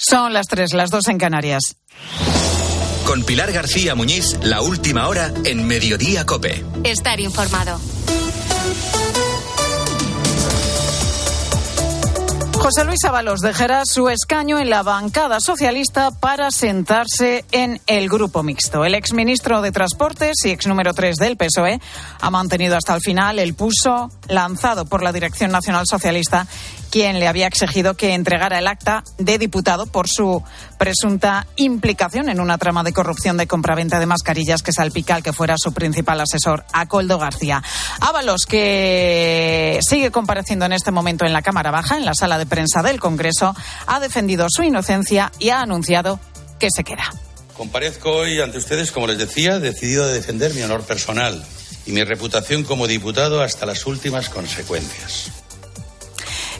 Son las tres, las dos en Canarias. Con Pilar García Muñiz, la última hora en Mediodía Cope. Estar informado. José Luis Ábalos dejará su escaño en la bancada socialista para sentarse en el grupo mixto. El exministro de Transportes y ex número 3 del PSOE ha mantenido hasta el final el pulso lanzado por la Dirección Nacional Socialista quien le había exigido que entregara el acta de diputado por su presunta implicación en una trama de corrupción de compraventa de mascarillas que salpica al que fuera su principal asesor, Acoldo García. Ábalos, que sigue compareciendo en este momento en la Cámara Baja, en la sala de prensa del Congreso, ha defendido su inocencia y ha anunciado que se queda. Comparezco hoy ante ustedes, como les decía, decidido a defender mi honor personal y mi reputación como diputado hasta las últimas consecuencias.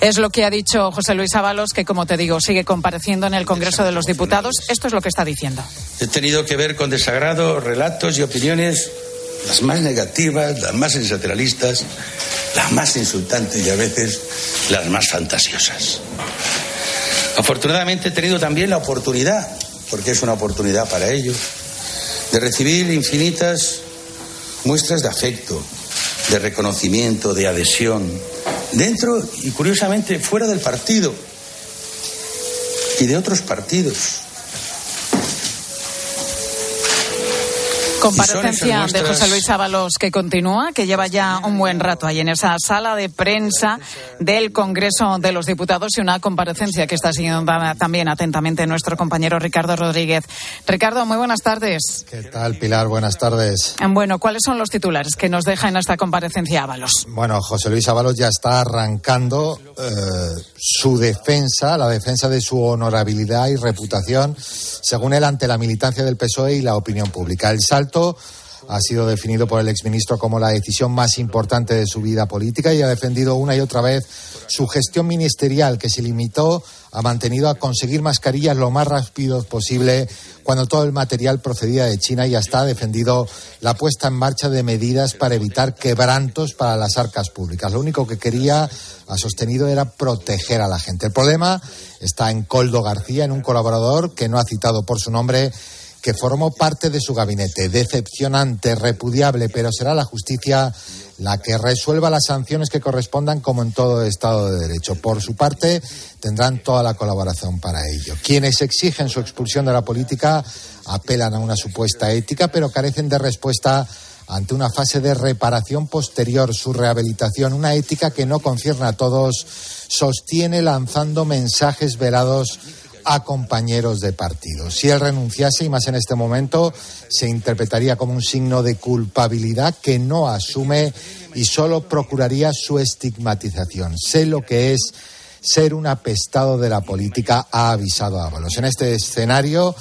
Es lo que ha dicho José Luis Ábalos, que como te digo, sigue compareciendo en el Congreso de los Diputados. Esto es lo que está diciendo. He tenido que ver con desagrado relatos y opiniones, las más negativas, las más sensacionalistas, las más insultantes y a veces las más fantasiosas. Afortunadamente he tenido también la oportunidad, porque es una oportunidad para ello, de recibir infinitas muestras de afecto, de reconocimiento, de adhesión, dentro y curiosamente fuera del partido y de otros partidos. Comparecencia de José Luis Ábalos que continúa, que lleva ya un buen rato ahí en esa sala de prensa del Congreso de los Diputados y una comparecencia que está siguiendo también atentamente nuestro compañero Ricardo Rodríguez. Ricardo, muy buenas tardes. ¿Qué tal, Pilar? Buenas tardes. Bueno, ¿cuáles son los titulares que nos deja en esta comparecencia Ábalos? Bueno, José Luis Ábalos ya está arrancando eh, su defensa, la defensa de su honorabilidad y reputación, según él, ante la militancia del PSOE y la opinión pública. El salto ha sido definido por el exministro como la decisión más importante de su vida política y ha defendido una y otra vez su gestión ministerial, que se limitó ha mantenido a conseguir mascarillas lo más rápido posible cuando todo el material procedía de China y hasta ha defendido la puesta en marcha de medidas para evitar quebrantos para las arcas públicas. Lo único que quería, ha sostenido, era proteger a la gente. El problema está en Coldo García, en un colaborador que no ha citado por su nombre que formó parte de su gabinete. Decepcionante, repudiable, pero será la justicia la que resuelva las sanciones que correspondan como en todo Estado de Derecho. Por su parte, tendrán toda la colaboración para ello. Quienes exigen su expulsión de la política apelan a una supuesta ética, pero carecen de respuesta ante una fase de reparación posterior, su rehabilitación, una ética que no concierne a todos, sostiene lanzando mensajes velados a compañeros de partido. Si él renunciase, y más en este momento, se interpretaría como un signo de culpabilidad que no asume y solo procuraría su estigmatización. Sé lo que es ser un apestado de la política, ha avisado Ábalos. En este escenario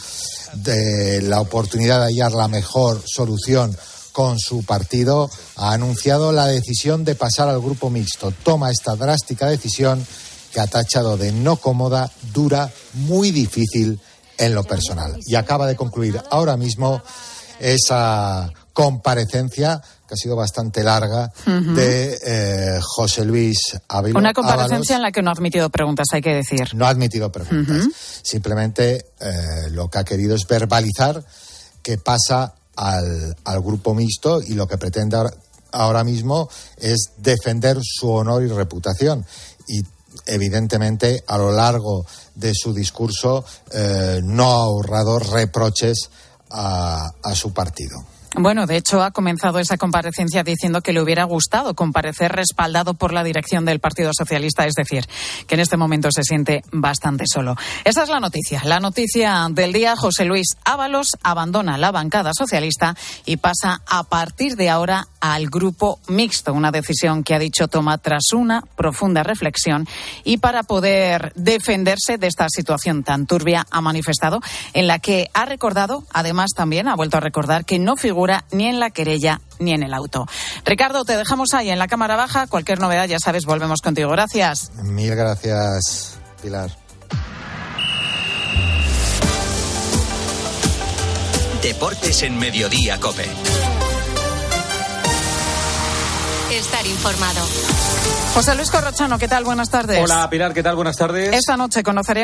de la oportunidad de hallar la mejor solución con su partido, ha anunciado la decisión de pasar al grupo mixto. Toma esta drástica decisión que ha tachado de no cómoda, dura, muy difícil en lo personal. Y acaba de concluir ahora mismo esa comparecencia que ha sido bastante larga de eh, José Luis Ávila. Una comparecencia en la que no ha admitido preguntas, hay que decir. No ha admitido preguntas. Simplemente eh, lo que ha querido es verbalizar que pasa al, al grupo mixto y lo que pretende ahora, ahora mismo es defender su honor y reputación. Y evidentemente, a lo largo de su discurso, eh, no ha ahorrado reproches a, a su partido. Bueno, de hecho, ha comenzado esa comparecencia diciendo que le hubiera gustado comparecer respaldado por la dirección del Partido Socialista, es decir, que en este momento se siente bastante solo. Esa es la noticia. La noticia del día, José Luis Ábalos abandona la bancada socialista y pasa a partir de ahora al grupo mixto, una decisión que ha dicho toma tras una profunda reflexión y para poder defenderse de esta situación tan turbia ha manifestado en la que ha recordado, además también ha vuelto a recordar que no figura ni en la querella ni en el auto. Ricardo, te dejamos ahí en la Cámara Baja. Cualquier novedad, ya sabes, volvemos contigo. Gracias. Mil gracias, Pilar. Deportes en Mediodía, Cope. Estar informado. José Luis Corrochano, ¿qué tal? Buenas tardes. Hola, Pilar, ¿qué tal? Buenas tardes. Esta noche conoceremos